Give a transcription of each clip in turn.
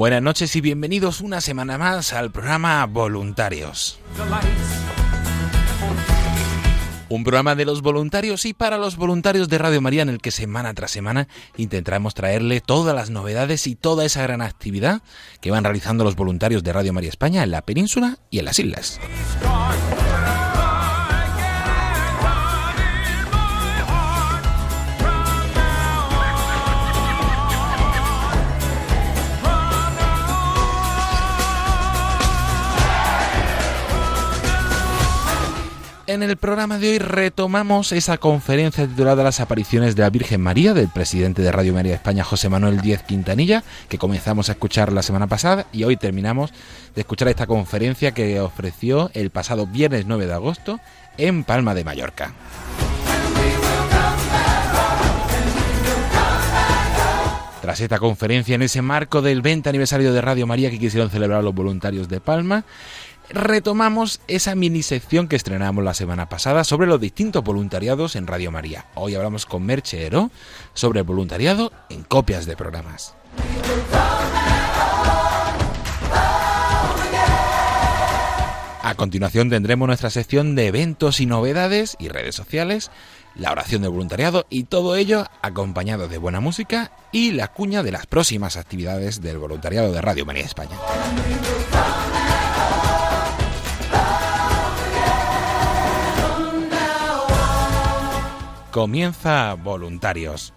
Buenas noches y bienvenidos una semana más al programa Voluntarios. Un programa de los voluntarios y para los voluntarios de Radio María en el que semana tras semana intentaremos traerle todas las novedades y toda esa gran actividad que van realizando los voluntarios de Radio María España en la península y en las islas. En el programa de hoy retomamos esa conferencia titulada Las apariciones de la Virgen María del presidente de Radio María España, José Manuel Díez Quintanilla, que comenzamos a escuchar la semana pasada y hoy terminamos de escuchar esta conferencia que ofreció el pasado viernes 9 de agosto en Palma de Mallorca. Tras esta conferencia, en ese marco del 20 aniversario de Radio María que quisieron celebrar los voluntarios de Palma, retomamos esa mini sección que estrenamos la semana pasada sobre los distintos voluntariados en Radio María. Hoy hablamos con Merche Heró sobre el voluntariado en copias de programas. A continuación tendremos nuestra sección de eventos y novedades y redes sociales, la oración del voluntariado y todo ello acompañado de buena música y la cuña de las próximas actividades del voluntariado de Radio María España. Comienza Voluntarios.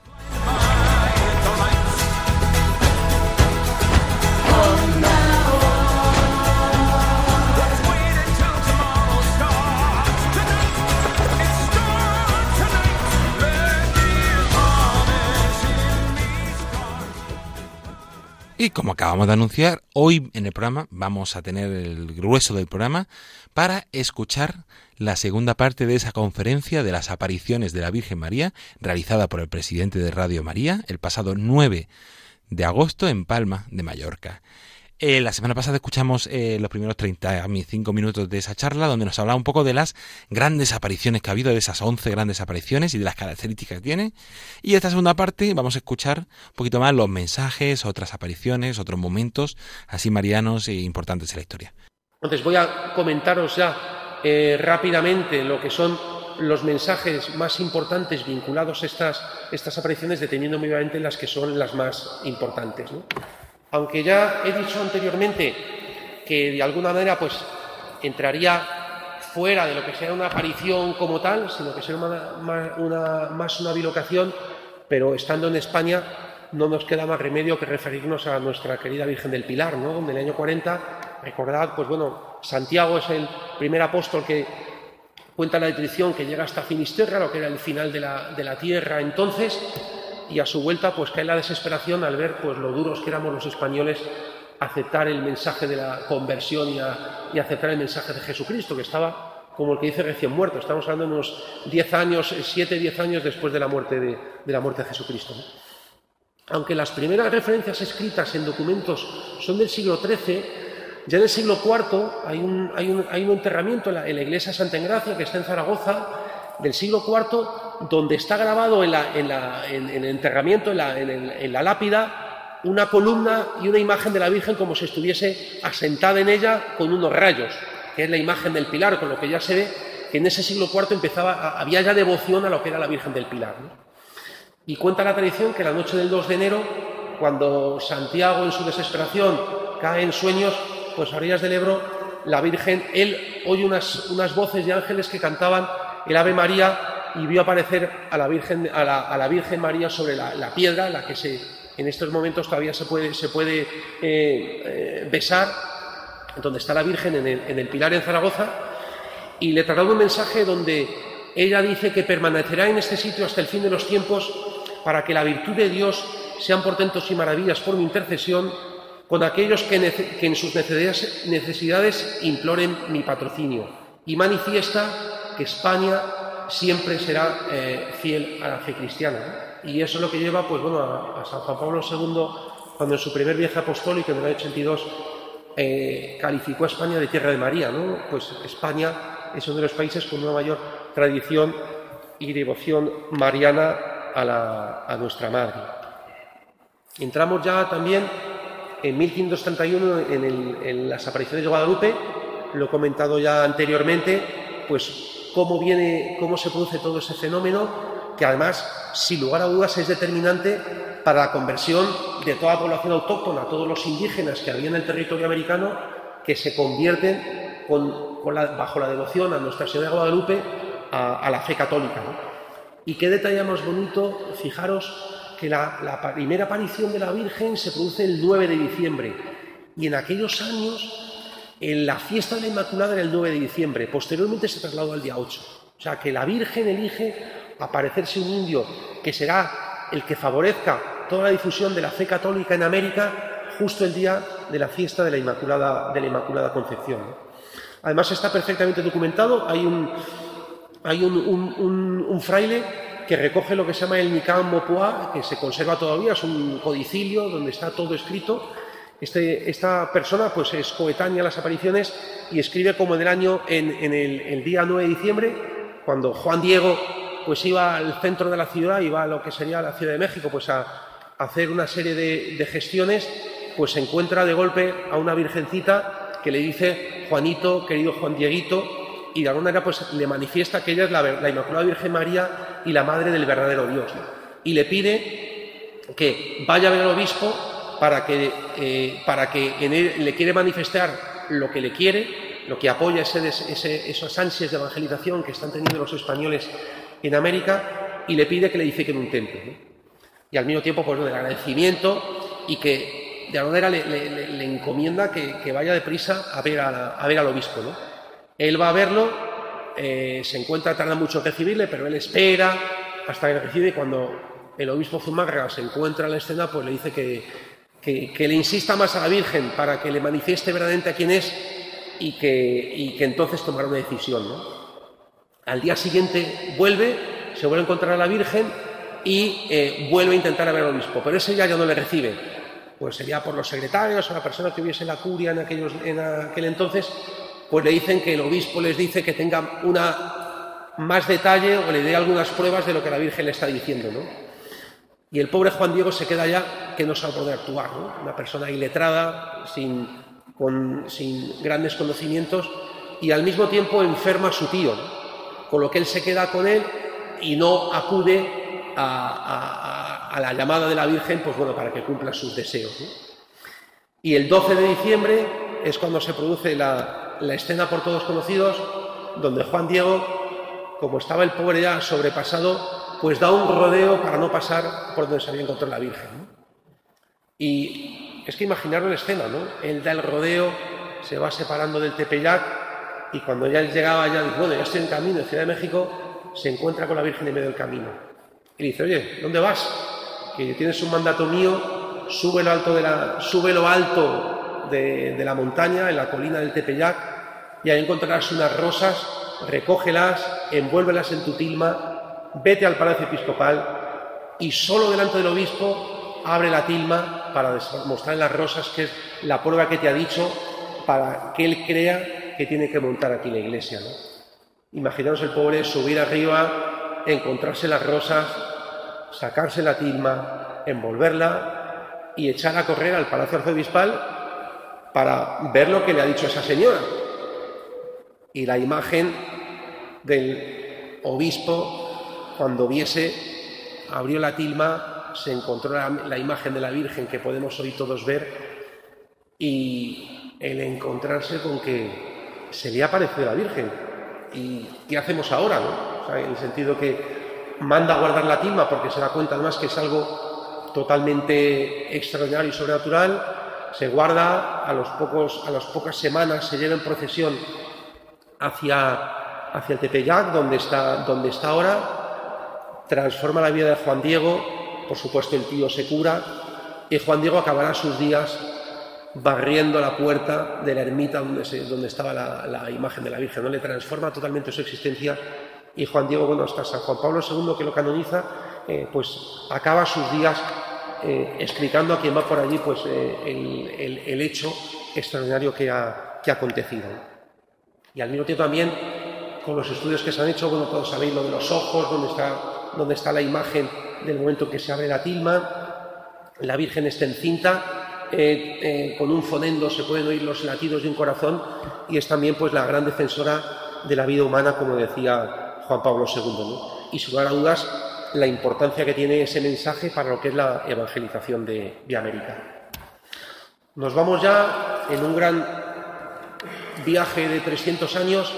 Y como acabamos de anunciar, hoy en el programa vamos a tener el grueso del programa para escuchar la segunda parte de esa conferencia de las apariciones de la Virgen María realizada por el presidente de Radio María el pasado 9 de agosto en Palma de Mallorca. Eh, la semana pasada escuchamos eh, los primeros 35 minutos de esa charla donde nos hablaba un poco de las grandes apariciones que ha habido, de esas 11 grandes apariciones y de las características que tiene. Y esta segunda parte vamos a escuchar un poquito más los mensajes, otras apariciones, otros momentos así marianos e importantes en la historia. Entonces voy a comentaros ya eh, rápidamente lo que son los mensajes más importantes vinculados a estas, estas apariciones, deteniendo obviamente las que son las más importantes. ¿no? Aunque ya he dicho anteriormente que de alguna manera pues entraría fuera de lo que sea una aparición como tal, sino que una- más una bilocación, pero estando en España no nos queda más remedio que referirnos a nuestra querida Virgen del Pilar, ¿no? donde en el año 40, recordad, pues bueno, Santiago es el primer apóstol que Cuenta la descripción que llega hasta Finisterra, lo que era el final de la, de la tierra entonces, y a su vuelta pues cae la desesperación al ver pues lo duros que éramos los españoles aceptar el mensaje de la conversión y, y aceptar el mensaje de Jesucristo, que estaba como el que dice recién muerto. Estamos hablando de unos 10 años, 7, 10 años después de la muerte de, de la muerte de Jesucristo. Aunque las primeras referencias escritas en documentos son del siglo XIII, ya en el siglo IV hay un, hay un, hay un enterramiento en la, en la, iglesia de Santa Engracia, que está en Zaragoza, del siglo IV, donde está grabado en, la, en, en el enterramiento, en la, lápida, una columna y una imagen de la Virgen como si estuviese asentada en ella con unos rayos, que es la imagen del Pilar, con lo que ya se ve que en ese siglo IV empezaba, había ya devoción a lo que era la Virgen del Pilar. Y cuenta la tradición que la noche del 2 de enero, cuando Santiago en su desesperación cae en sueños, pues a orillas del Ebro, la Virgen, él oye unas voces de ángeles que cantaban el Ave María y vio aparecer a la Virgen, a la, a la Virgen María sobre la, la, piedra, la que se, en estos momentos todavía se puede, se puede eh, eh, besar, donde está la Virgen en el, en el Pilar en Zaragoza, y le trasladó un mensaje donde ella dice que permanecerá en este sitio hasta el fin de los tiempos para que la virtud de Dios sean portentos y maravillas por mi intercesión con aquellos que, que en sus necesidades, necesidades, imploren mi patrocinio y manifiesta que España siempre será eh, fiel a la fe cristiana. Y eso es lo que lleva pues, bueno, a, San Juan Pablo II, cuando en su primer viaje apostólico en el año 82 eh, calificó a España de tierra de María. ¿no? Pues España es uno de los países con una mayor tradición y devoción mariana a, la, a nuestra Madre. Entramos ya también en 1531 en, en, las apariciones de Guadalupe, lo he comentado ya anteriormente, pues cómo viene, cómo se produce todo ese fenómeno, que además, sin lugar a dudas, es determinante para la conversión de toda la población autóctona, todos los indígenas que había en el territorio americano, que se convierten bajo la devoción a Nuestra Señora de Guadalupe a, la fe católica. Y qué detalle más bonito, fijaros que la, la, primera aparición de la Virgen se produce el 9 de diciembre. Y en aquellos años, en la fiesta de la Inmaculada era el 9 de diciembre. Posteriormente se trasladó al día 8. O sea, que la Virgen elige aparecerse un indio que será el que favorezca toda la difusión de la fe católica en América justo el día de la fiesta de la Inmaculada, de la Inmaculada Concepción. Además está perfectamente documentado. Hay un, hay un fraile que recoge lo que se llama el Nican Mopua, que se conserva todavía, es un codicilio donde está todo escrito. Este, esta persona pues es coetánea a las apariciones y escribe como en el año, en, el, día 9 de diciembre, cuando Juan Diego pues iba al centro de la ciudad, iba a lo que sería la Ciudad de México, pues a, hacer una serie de, gestiones, pues se encuentra de golpe a una virgencita que le dice, Juanito, querido Juan Dieguito, y de alguna manera pues le manifiesta que ella es la, la Inmaculada Virgen María y la madre del verdadero Dios. Y le pide que vaya a ver al obispo para que, eh, para que en él le quiere manifestar lo que le quiere, lo que apoya ese, ese, esas ansias de evangelización que están teniendo los españoles en América y le pide que le edifique en un templo. ¿no? Y al mismo tiempo, pues, el agradecimiento y que de alguna manera le, le, encomienda que, que, vaya deprisa a ver, a, ver al obispo. ¿no? Él va a verlo, eh, se encuentra, tarda mucho en recibirle, pero él espera hasta que recibe y cuando el obispo Zumárraga se encuentra en la escena, pues le dice que, que, le insista más a la Virgen para que le manifieste verdaderamente a quién es y que, entonces tomará una decisión. Al día siguiente vuelve, se vuelve a encontrar a la Virgen y eh, vuelve a intentar ver al obispo, pero ese ya, ya no le recibe. Pues sería por los secretarios o la persona que hubiese la curia en, aquel entonces, pues le dicen que el obispo les dice que tenga una más detalle o le dé algunas pruebas de lo que la Virgen le está diciendo, ¿no? Y el pobre Juan Diego se queda ya que no sabe poder actuar, ¿no? Una persona iletrada, sin, con, sin grandes conocimientos y al mismo tiempo enferma a su tío, ¿no? con lo que él se queda con él y no acude a, a, la llamada de la Virgen, pues bueno, para que cumpla sus deseos. Y el 12 de diciembre es cuando se produce la, la escena por todos conocidos, donde Juan Diego, como estaba el pobre ya sobrepasado, pues da un rodeo para no pasar por donde se había encontrado la Virgen. Y es que imaginaron la escena, ¿no? Él da el rodeo, se va separando del Tepeyac y cuando ya llegaba, ya dice, bueno, ya estoy en camino en Ciudad de México, se encuentra con la Virgen en medio del camino. Y dice, oye, ¿dónde vas? Que tienes un mandato mío, sube lo alto de la, sube lo alto de, de la montaña, en la colina del Tepeyac, y ahí encontrarás unas rosas, recógelas, envuélvelas en tu tilma, vete al palacio episcopal y solo delante del obispo abre la tilma para mostrar las rosas, que es la prueba que te ha dicho para que él crea que tiene que montar aquí la iglesia. ¿no? El pobre subir arriba, encontrarse las rosas, sacarse la tilma, envolverla y echar a correr al palacio arzobispal para ver lo que le ha dicho esa señora. Y la imagen del obispo, cuando viese abrió la tilma, se encontró la, imagen de la Virgen que podemos hoy todos ver y el encontrarse con que se le ha parecido la Virgen. ¿Y qué hacemos ahora? en el sentido que manda a guardar la tilma porque se da cuenta además que es algo totalmente extraordinario y sobrenatural, se guarda, a, los pocos, a las pocas semanas se lleva en procesión hacia, hacia el Tepeyac, donde está, donde está ahora, transforma la vida de Juan Diego, por supuesto el tío se cura, y Juan Diego acabará sus días barriendo la puerta de la ermita donde, donde estaba la, imagen de la Virgen, ¿no? le transforma totalmente su existencia y Juan Diego, bueno, hasta San Juan Pablo II que lo canoniza, eh, pues acaba sus días eh, explicando a quien va por allí pues, eh, el, hecho extraordinario que ha, que ha acontecido. Y al mismo tiempo también, con los estudios que se han hecho, bueno, todos sabéis lo de los ojos, donde está donde está la imagen del momento que se abre la tilma. La Virgen está encinta, eh, eh, con un fonendo se pueden oír los latidos de un corazón y es también pues la gran defensora de la vida humana, como decía Juan Pablo II. Y sin lugar a dudas, la importancia que tiene ese mensaje para lo que es la evangelización de, América. Nos vamos ya en un gran viaje de 300 años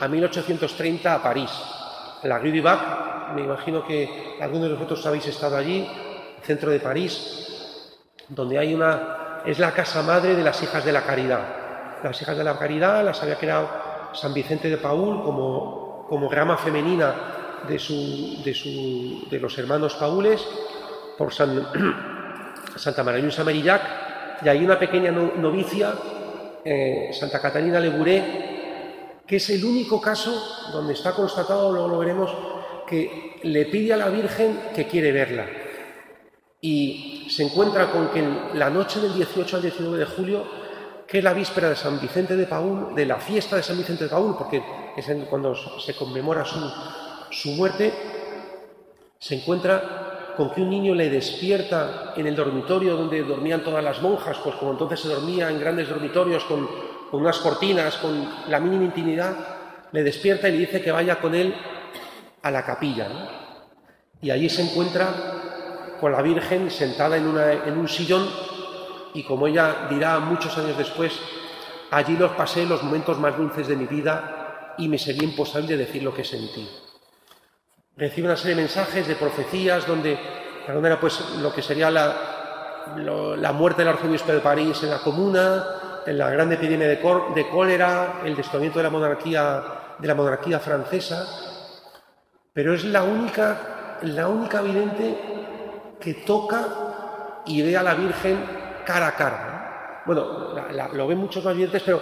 a 1830 a París, la Rue du Bac, me imagino que algunos de vosotros habéis estado allí, centro de París, donde hay una, es la casa madre de las hijas de la caridad. Las hijas de la caridad las había creado San Vicente de Paul como, como rama femenina de, su, de, su, de los hermanos Paules por San, Santa María Marillac, y hay una pequeña novicia, eh, Santa Catalina Leburé, que es el único caso donde está constatado, luego lo veremos, que le pide a la Virgen que quiere verla. Y se encuentra con que en la noche del 18 al 19 de julio, que es la víspera de San Vicente de Paúl, de la fiesta de San Vicente de Paúl, porque es cuando se conmemora su, su muerte, se encuentra con que un niño le despierta en el dormitorio donde dormían todas las monjas, pues como entonces se dormía en grandes dormitorios con, con unas cortinas, con la mínima intimidad, le despierta y le dice que vaya con él a la capilla. Y allí se encuentra con la Virgen sentada en, en un sillón y como ella dirá muchos años después, allí los pasé los momentos más dulces de mi vida y me sería imposible decir lo que sentí. Recibe una serie de mensajes, de profecías, donde, de pues, lo que sería la, la muerte del arzobispo de París en la comuna, la gran epidemia de, cólera, el destruimiento de la monarquía, francesa, pero es la única, la única vidente que toca y ve a la Virgen cara a cara. Bueno, lo ven muchos más videntes, pero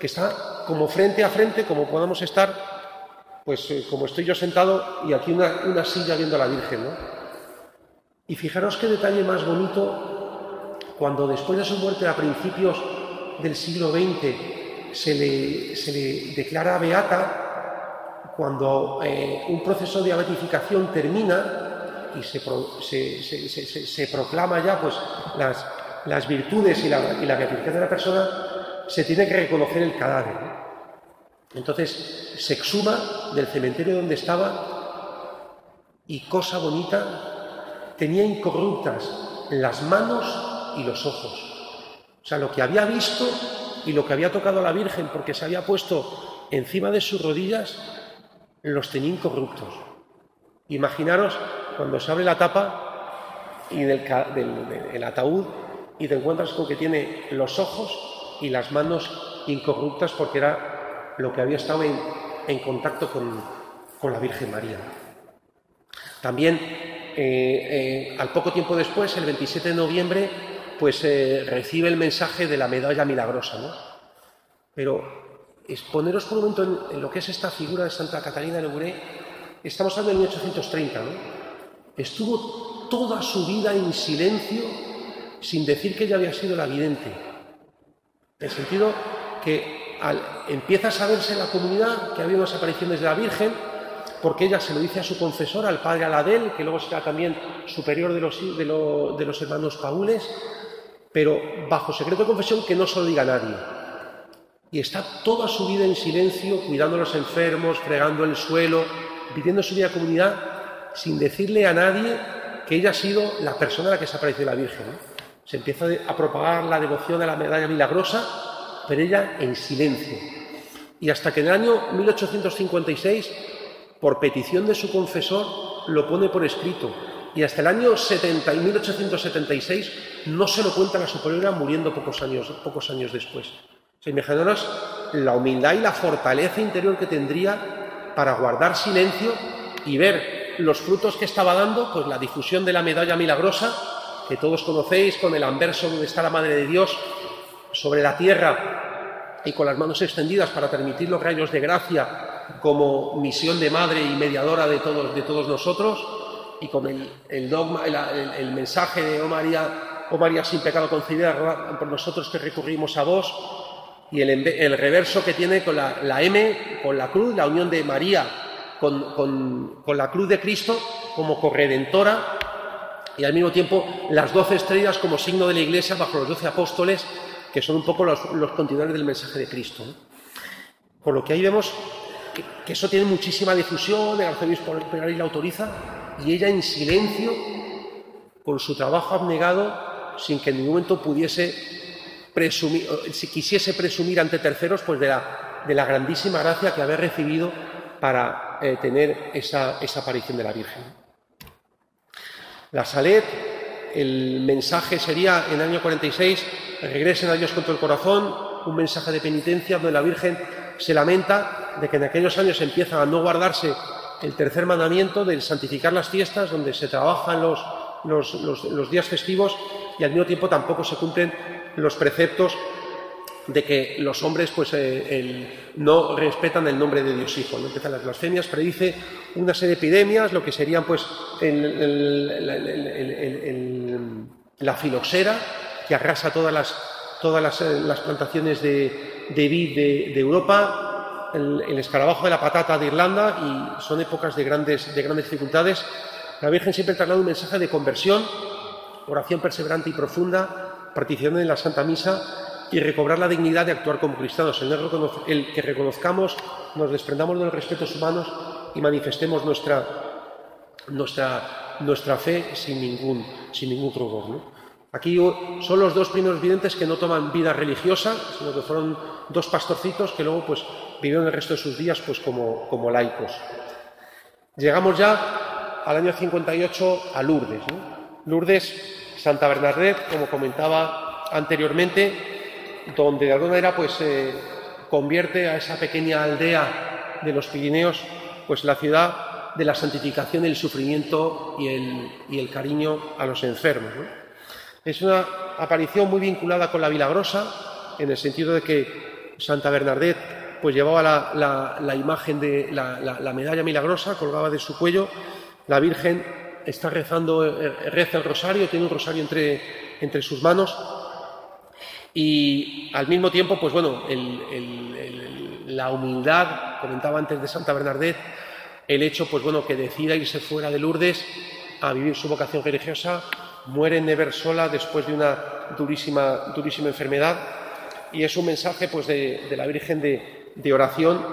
que está como frente a frente, como podamos estar, pues eh, como estoy yo sentado y aquí una, silla viendo a la Virgen. ¿no? Y fijaros qué detalle más bonito cuando después de su muerte a principios del siglo XX se le, se le declara beata cuando eh, un proceso de beatificación termina y se, se, proclama ya pues, las, las virtudes y la, y la, beatificación de la persona, se tiene que reconocer el cadáver. Entonces se exhuma del cementerio donde estaba y, cosa bonita, tenía incorruptas las manos y los ojos. O sea, lo que había visto y lo que había tocado a la Virgen porque se había puesto encima de sus rodillas los tenía incorruptos. Imaginaros cuando se abre la tapa y del, ataúd y te encuentras con que tiene los ojos y las manos incorruptas porque era lo que había estado en, contacto con, con, la Virgen María. También, eh, eh, al poco tiempo después, el 27 de noviembre, pues eh, recibe el mensaje de la medalla milagrosa. ¿no? Pero exponeros por un momento en, lo que es esta figura de Santa Catalina de Leguné, estamos hablando de 1830, ¿no? Estuvo toda su vida en silencio sin decir que ella había sido la vidente. En el sentido que empieza a saberse en la comunidad que había unas apariciones de la Virgen, porque ella se lo dice a su confesor, al padre Aladel, que luego será también superior de los, de, de los hermanos Paules, pero bajo secreto de confesión que no se lo diga a nadie. Y está toda su vida en silencio, cuidando a los enfermos, fregando el suelo, viviendo su vida comunidad, sin decirle a nadie que ella ha sido la persona a la que se apareció la Virgen. Se empieza a propagar la devoción a la medalla milagrosa, pero ella en silencio. Y hasta que en el año 1856, por petición de su confesor, lo pone por escrito. Y hasta el año 70 y 1876 no se lo cuenta a la superiora, muriendo pocos años, pocos años después. O sea, imaginaros la humildad y la fortaleza interior que tendría para guardar silencio y ver los frutos que estaba dando, pues la difusión de la medalla milagrosa, que todos conocéis, con el anverso donde está la Madre de Dios sobre la tierra y con las manos extendidas para permitir los rayos de gracia como misión de madre y mediadora de todos, de todos nosotros, y con el, dogma, el, mensaje de, oh María, oh María sin pecado concebida, por nosotros que recurrimos a vos, y el, reverso que tiene con la, la, M, con la cruz, la unión de María con, con, con la cruz de Cristo como corredentora, y al mismo tiempo las doce estrellas como signo de la Iglesia bajo los doce apóstoles, que son un poco los, los continuadores del mensaje de Cristo. Por lo que ahí vemos que, eso tiene muchísima difusión, el arzobispo Peralí la autoriza, y ella en silencio, con su trabajo abnegado, sin que en ningún momento pudiese presumir, si quisiese presumir ante terceros, pues de la, grandísima gracia que había recibido para eh, tener esa, esa aparición de la Virgen. La Salet, el mensaje sería en el año 46, regresen a Dios con todo el corazón, un mensaje de penitencia donde la Virgen se lamenta de que en aquellos años empieza a no guardarse el tercer mandamiento del santificar las fiestas, donde se trabajan los, los, los, días festivos y al mismo tiempo tampoco se cumplen los preceptos de que los hombres pues, eh, no respetan el nombre de Dios Hijo. ¿no? Empiezan las blasfemias, predice una serie de epidemias, lo que serían pues, la filoxera, que arrasa todas las, todas las, las plantaciones de, vid de Europa, el, escarabajo de la patata de Irlanda, y son épocas de grandes, de grandes dificultades. La Virgen siempre traslada un mensaje de conversión, oración perseverante y profunda, participación en la Santa Misa y recobrar la dignidad de actuar como cristianos, el, el, que reconozcamos, nos desprendamos de los respetos humanos y manifestemos nuestra, nuestra, nuestra fe sin ningún, sin ningún rubor. ¿no? Aquí son los dos primeros videntes que no toman vida religiosa, sino que fueron dos pastorcitos que luego pues, vivieron el resto de sus días pues, como, como laicos. Llegamos ya al año 58 a Lourdes. Lourdes, Santa Bernadette, como comentaba anteriormente, donde de alguna manera pues convierte a esa pequeña aldea de los Pirineos pues la ciudad de la santificación, el sufrimiento y el, y el cariño a los enfermos. ¿no? Es una aparición muy vinculada con la Vilagrosa, en el sentido de que Santa Bernadette pues llevaba la, la, imagen de la, la, medalla milagrosa, colgaba de su cuello, la Virgen está rezando, eh, reza el rosario, tiene un rosario entre, entre sus manos. Y al mismo tiempo, pues bueno, la humildad, comentaba antes de Santa Bernadette, el hecho, pues bueno, que decida irse fuera de Lourdes a vivir su vocación religiosa, muere en Never sola después de una durísima, durísima enfermedad, y es un mensaje pues de, de la Virgen de, de oración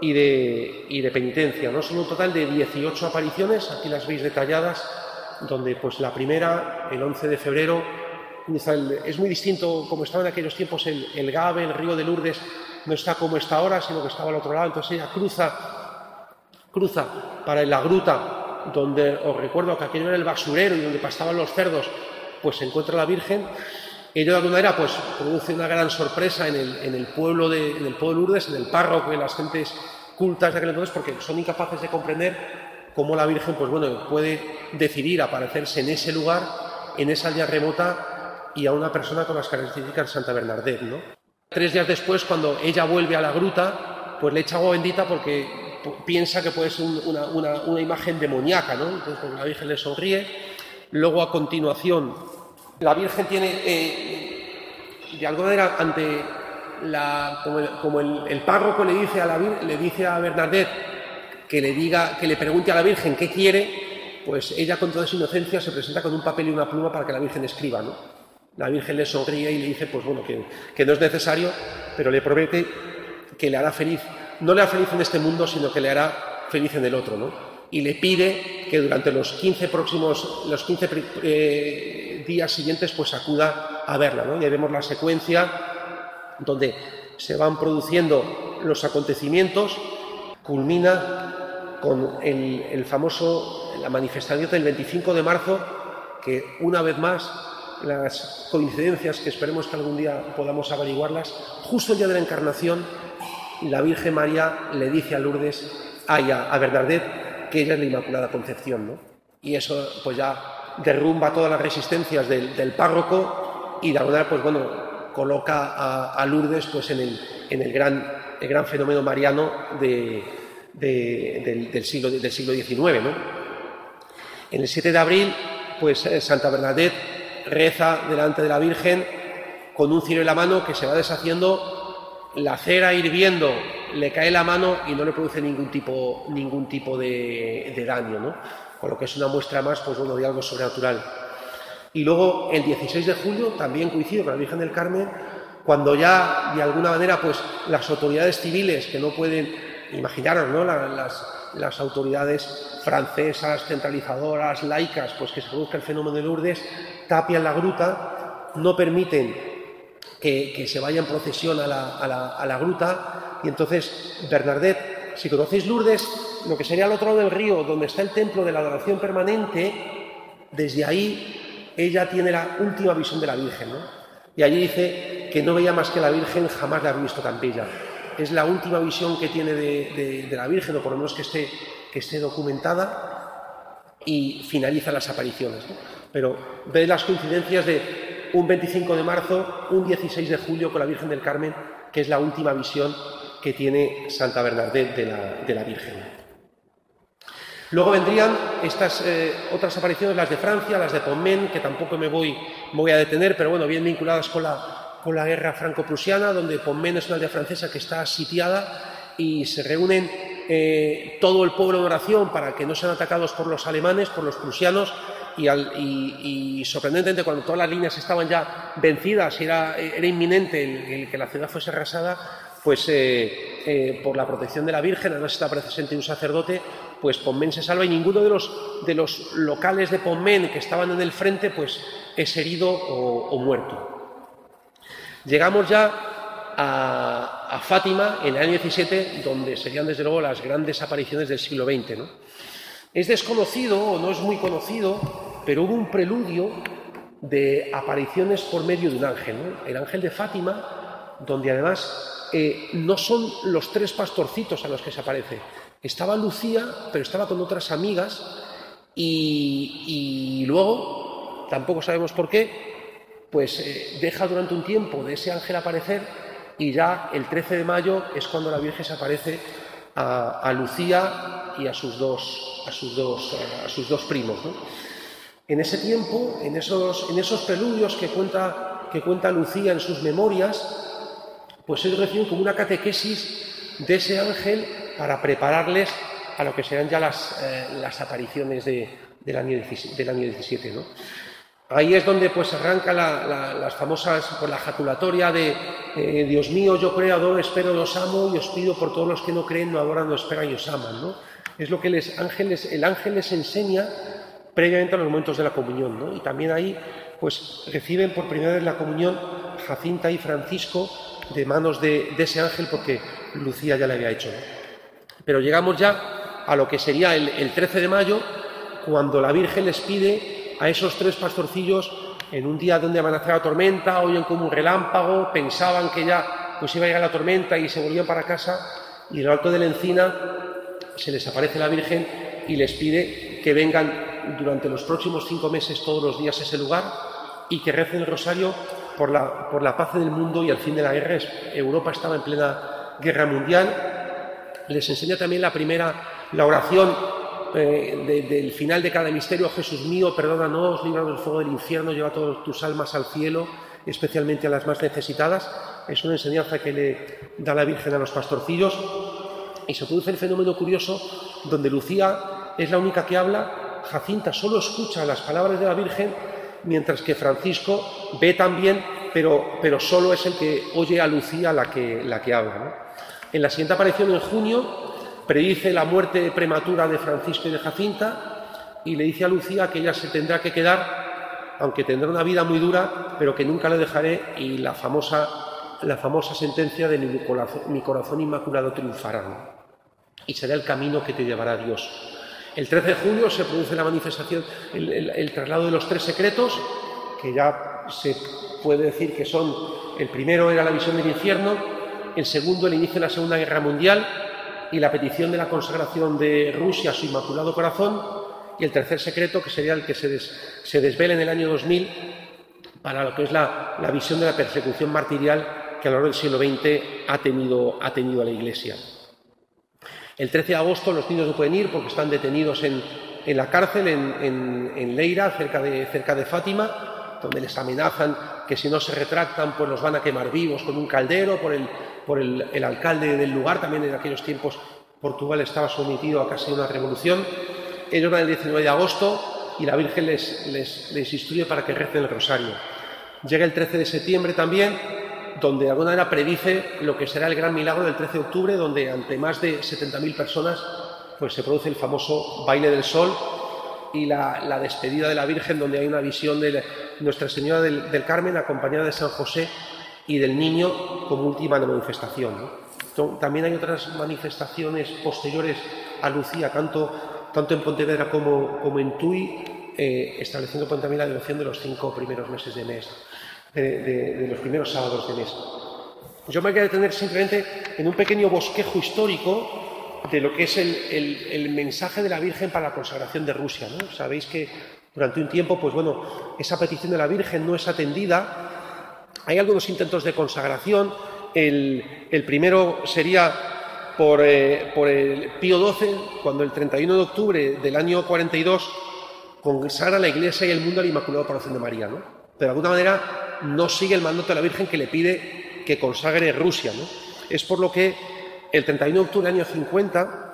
y de, y de, penitencia. ¿no? Son un total de 18 apariciones, aquí las veis detalladas, donde pues la primera, el 11 de febrero, es muy distinto como estaba en aquellos tiempos el, el Gabe, el río de Lourdes, no está como está ahora, sino que estaba al otro lado. Entonces ella cruza, cruza para la gruta, donde os recuerdo que aquello era el basurero y donde pastaban los cerdos, pues se encuentra la Virgen Ello de alguna manera pues, produce una gran sorpresa en el, pueblo de, en el pueblo de en el párroco, en las gentes cultas de aquel entonces, porque son incapaces de comprender cómo la Virgen pues, bueno, puede decidir aparecerse en ese lugar, en esa aldea remota y a una persona con las características de Santa Bernadette. ¿no? Tres días después, cuando ella vuelve a la gruta, pues le echa agua bendita porque piensa que puede ser una, imagen demoníaca, ¿no? Entonces pues, la Virgen le sonríe. Luego, a continuación, la Virgen tiene, eh, de alguna manera, ante la, como, el, párroco le dice a la le dice a Bernadette que le diga, que le pregunte a la Virgen qué quiere, pues ella con toda su inocencia se presenta con un papel y una pluma para que la Virgen escriba, ¿no? La Virgen le sonríe y le dice, pues bueno, que, que no es necesario, pero le promete que le hará feliz. No le hará feliz en este mundo, sino que le hará feliz en el otro, ¿no? Y le pide que durante los 15 próximos, los 15 eh, días siguientes, pues acuda a verla, ¿no? Y ahí vemos la secuencia donde se van produciendo los acontecimientos, culmina con el, famoso, la manifestación del 25 de marzo, que una vez más las coincidencias que esperemos que algún día podamos averiguarlas, justo el día de la encarnación, la Virgen María le dice a Lourdes, a, a Bernadette, que ella es la Inmaculada Concepción, ¿no? Y eso pues ya derrumba todas las resistencias del, párroco y de alguna manera, pues bueno, coloca a, Lourdes pues, en, el, en el, gran, el gran fenómeno mariano del, siglo, del siglo XIX. ¿no? En el 7 de abril, pues eh, Santa Bernadette reza delante de la Virgen con un cirio en la mano que se va deshaciendo, la cera hirviendo le cae la mano y no le produce ningún tipo, ningún tipo de, de daño, ¿no? Con lo que es una muestra más pues, bueno, de algo sobrenatural. Y luego el 16 de julio también coincido con la Virgen del Carmen, cuando ya de alguna manera pues las autoridades civiles que no pueden, imaginaros, ¿no? las, autoridades francesas, centralizadoras, laicas, pues que se produzca el fenómeno de Lourdes, tapian la gruta, no permiten que, se vaya en procesión a la, a la gruta, y entonces Bernadette, si conocéis Lourdes, lo que sería al otro lado del río, donde está el templo de la adoración permanente, desde ahí ella tiene la última visión de la Virgen, ¿no? Y allí dice que no veía más que la Virgen, jamás la ha visto tan bella. Es la última visión que tiene de, la Virgen, o por lo menos que esté, que esté documentada, y finaliza las apariciones. Pero ve las coincidencias de un 25 de marzo, un 16 de julio con la Virgen del Carmen, que es la última visión que tiene Santa Bernadette de la Virgen. Luego vendrían estas eh, otras apariciones, las de Francia, las de Pontmain, que tampoco me voy, a detener, pero bueno, bien vinculadas con la, guerra franco-prusiana, donde Pontmain es una aldea francesa que está sitiada y se reúnen eh, todo el pueblo en oración para que no sean atacados por los alemanes, por los prusianos, y, sorprendentemente cuando todas las líneas estaban ya vencidas era, era inminente el, que la ciudad fuese arrasada, pues eh, por la protección de la Virgen, además está presente un sacerdote, pues Pommen se salva y ninguno de los, de los locales de Pommen que estaban en el frente pues es herido o, muerto. Llegamos ya a, Fátima en el año 17, donde serían desde luego las grandes apariciones del siglo XX. Es desconocido o no es muy conocido, pero hubo un preludio de apariciones por medio de un ángel, el ángel de Fátima, donde además eh, no son los tres pastorcitos a los que se aparece, estaba Lucía, pero estaba con otras amigas y, luego, tampoco sabemos por qué, pues eh, deja durante un tiempo de ese ángel aparecer y ya el 13 de mayo es cuando la Virgen se aparece a, Lucía y a sus dos, a sus dos, a sus dos primos. En ese tiempo, en esos, en esos preludios que cuenta, que cuenta Lucía en sus memorias, pues ellos reciben como una catequesis de ese ángel para prepararles a lo que serán ya las, eh, las apariciones del, año 17, Ahí es donde pues arranca las famosas, por la jaculatoria de eh, Dios mío, yo creo, adoro, espero, los amo y os pido por todos los que no creen, no adoran, no esperan y os aman. ¿no? Es lo que les, ángeles, el ángel les enseña previamente a los momentos de la comunión. ¿no? Y también ahí pues reciben por primera vez la comunión Jacinta y Francisco de manos de, de ese ángel porque Lucía ya le había hecho. ¿no? Pero llegamos ya a lo que sería el, 13 de mayo, cuando la Virgen les pide a esos tres pastorcillos en un día donde amenazaba la tormenta, oyen como un relámpago, pensaban que ya pues iba a llegar la tormenta y se volvían para casa y en el alto de la encina se les aparece la Virgen y les pide que vengan durante los próximos cinco meses todos los días a ese lugar y que recen el rosario por la, por la paz del mundo y al fin de la guerra. Europa estaba en plena guerra mundial. Les enseña también la primera, la oración eh, del final de cada misterio, Jesús mío, perdónanos, líbranos del fuego del infierno, lleva todas tus almas al cielo, especialmente a las más necesitadas. Es una enseñanza que le da la Virgen a los pastorcillos. Y se produce el fenómeno curioso donde Lucía es la única que habla, Jacinta solo escucha las palabras de la Virgen, mientras que Francisco ve también, pero, pero solo es el que oye a Lucía la que, la que habla. En la siguiente aparición en junio predice la muerte prematura de Francisco y de Jacinta y le dice a Lucía que ella se tendrá que quedar, aunque tendrá una vida muy dura, pero que nunca le dejaré y la famosa, la famosa sentencia de mi corazón, inmaculado triunfará. Y será el camino que te llevará a Dios. El 13 de julio se produce la manifestación, el, traslado de los tres secretos, que ya se puede decir que son, el primero era la visión del infierno, el segundo el inicio de la Segunda Guerra Mundial, y la petición de la consagración de Rusia a su Inmaculado Corazón, y el tercer secreto, que sería el que se, desvela en el año 2000 para lo que es la, visión de la persecución martirial que a lo largo del siglo XX ha tenido, ha la Iglesia. El 13 de agosto los niños no pueden ir porque están detenidos en, la cárcel en, en, Leira, cerca de, cerca de Fátima, donde les amenazan que si no se retractan, pues los van a quemar vivos con un caldero por el, por el, alcalde del lugar. También en aquellos tiempos Portugal estaba sometido a casi una revolución. Ellos van el 19 de agosto y la Virgen les, les, instruye para que recen el rosario. Llega el 13 de septiembre también, donde de alguna manera predice lo que será el gran milagro del 13 de octubre, donde ante más de 70.000 personas pues se produce el famoso baile del sol y la, despedida de la Virgen, donde hay una visión de Nuestra Señora del, Carmen acompañada de San José y del niño como última manifestación. También hay otras manifestaciones posteriores a Lucía, tanto, tanto en Pontevedra como, como en Tui, eh, estableciendo también la devoción de los cinco primeros meses de mes, de, los primeros sábados de mes. Yo me voy a detener simplemente en un pequeño bosquejo histórico de lo que es el, mensaje de la Virgen para la consagración de Rusia. ¿no? Sabéis que durante un tiempo, pues bueno, esa petición de la Virgen no es atendida. Hay algunos intentos de consagración. El, primero sería por, eh, el Pío XII, cuando el 31 de octubre del año 42 consagra la Iglesia y el mundo al Inmaculado Corazón de María. ¿no? Pero de alguna manera no sigue el mandato de la Virgen que le pide que consagre Rusia. ¿no? Es por lo que el 31 de octubre del año 50,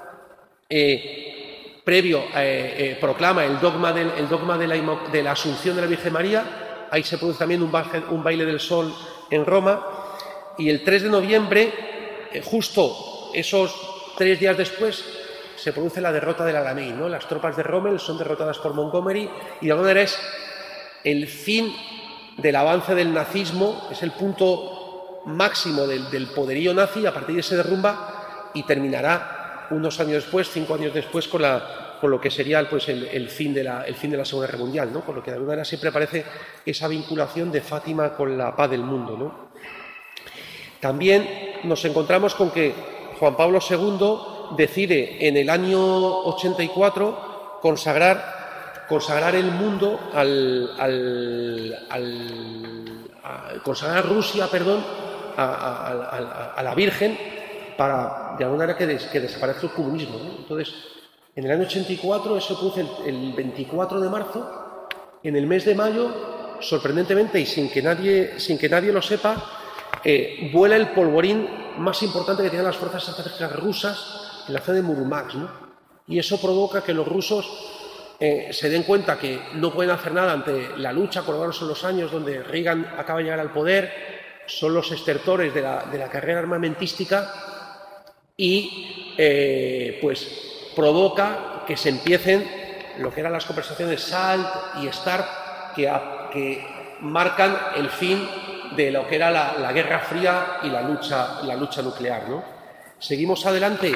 eh, previo, eh, eh, proclama el dogma, del, dogma de, la, Asunción de la Virgen María, ahí se produce también un, baile del sol en Roma, y el 3 de noviembre, justo esos tres días después, se produce la derrota del Alamein, ¿no? Las tropas de Rommel son derrotadas por Montgomery y de alguna manera es el fin del avance del nazismo, es el punto máximo del, poderío nazi, a partir de se derrumba y terminará unos años después, cinco años después, con, la, con lo que sería pues, el, fin de la, el fin de la Segunda Guerra Mundial, ¿no? con lo que de alguna manera siempre aparece esa vinculación de Fátima con la paz del mundo. ¿no? También nos encontramos con que Juan Pablo II decide en el año 84 consagrar, consagrar el mundo al, al, al consagrar Rusia, perdón, a, la Virgen para, de alguna manera, que, que desaparezca el comunismo. Entonces, en el año 84, eso produce el, 24 de marzo, en el mes de mayo, sorprendentemente y sin que nadie, sin que nadie lo sepa, eh, vuela el polvorín más importante que tienen las fuerzas estratégicas rusas en la zona de Murmansk. Y eso provoca que los rusos eh, se den cuenta que no pueden hacer nada ante la lucha, acordaros en los años donde Reagan acaba de llegar al poder, son los estertores de la, carrera armamentística y eh, pues provoca que se empiecen lo que eran las conversaciones SALT y START que, marcan el fin de lo que era la, Guerra Fría y la lucha, la lucha nuclear. ¿no? Seguimos adelante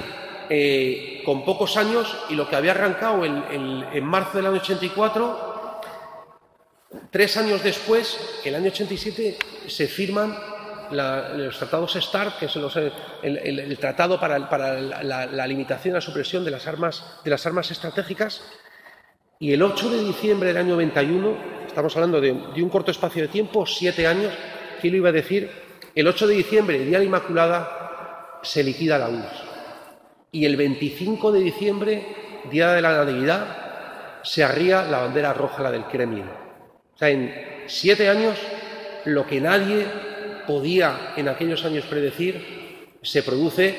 eh, con pocos años y lo que había arrancado en, en marzo del año 84 Tres años después, el año 87, se firman los tratados START, que es el, tratado para, la, limitación y la supresión de las, armas, de las armas estratégicas, y el 8 de diciembre del año 91, estamos hablando de, un corto espacio de tiempo, siete años, ¿quién lo iba a decir? El 8 de diciembre, Día de la Inmaculada, se liquida la URSS. Y el 25 de diciembre, Día de la Natividad, se arría la bandera roja, la del Kremlin. O sea, en siete años, lo que nadie podía en aquellos años predecir, se produce,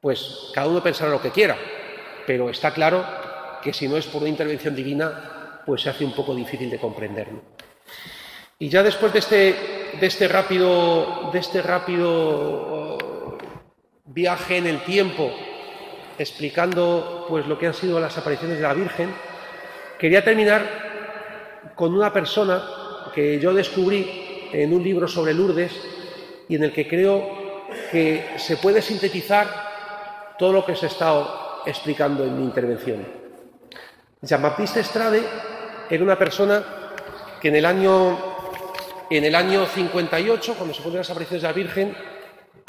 pues cada uno pensará lo que quiera, pero está claro que si no es por una intervención divina, pues se hace un poco difícil de comprenderlo. Y ya después de este, de este rápido, de este rápido uh, viaje en el tiempo, explicando pues lo que han sido las apariciones de la Virgen, quería terminar con una persona que yo descubrí en un libro sobre Lourdes y en el que creo que se puede sintetizar todo lo que se ha estado explicando en mi intervención. Jean-Baptiste Estrade era una persona que en el año, en el año 58, cuando se ponen las apariciones de la Virgen,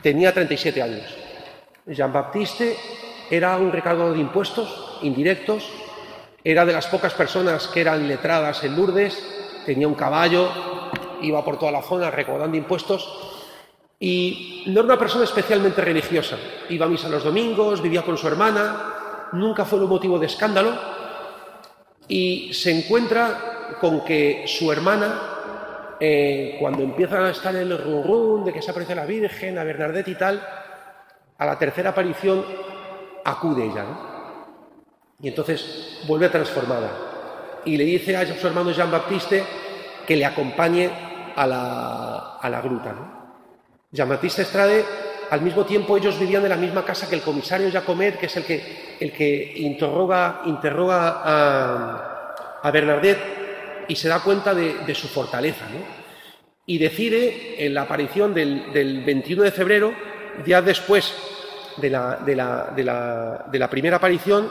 tenía 37 años. Jean-Baptiste era un recaudador de impuestos indirectos, era de las pocas personas que eran letradas en Lourdes, tenía un caballo, iba por toda la zona recaudando impuestos y no era una persona especialmente religiosa. Iba a misa los domingos, vivía con su hermana, nunca fue un motivo de escándalo, y se encuentra con que su hermana, eh, cuando empieza a estar en el rum, de que se aparece la Virgen, a Bernadette y tal, a la tercera aparición acude ella. Y entonces vuelve transformada. Y le dice a su hermano Jean Baptiste que le acompañe a la, a la gruta. Jean Baptiste Estrade al mismo tiempo ellos vivían en la misma casa que el comisario Jacomet, que es el que, el que interroga, interroga a, a, Bernadette y se da cuenta de, su fortaleza. Y decide en la aparición del, 21 de febrero, días después de la, de la, primera aparición,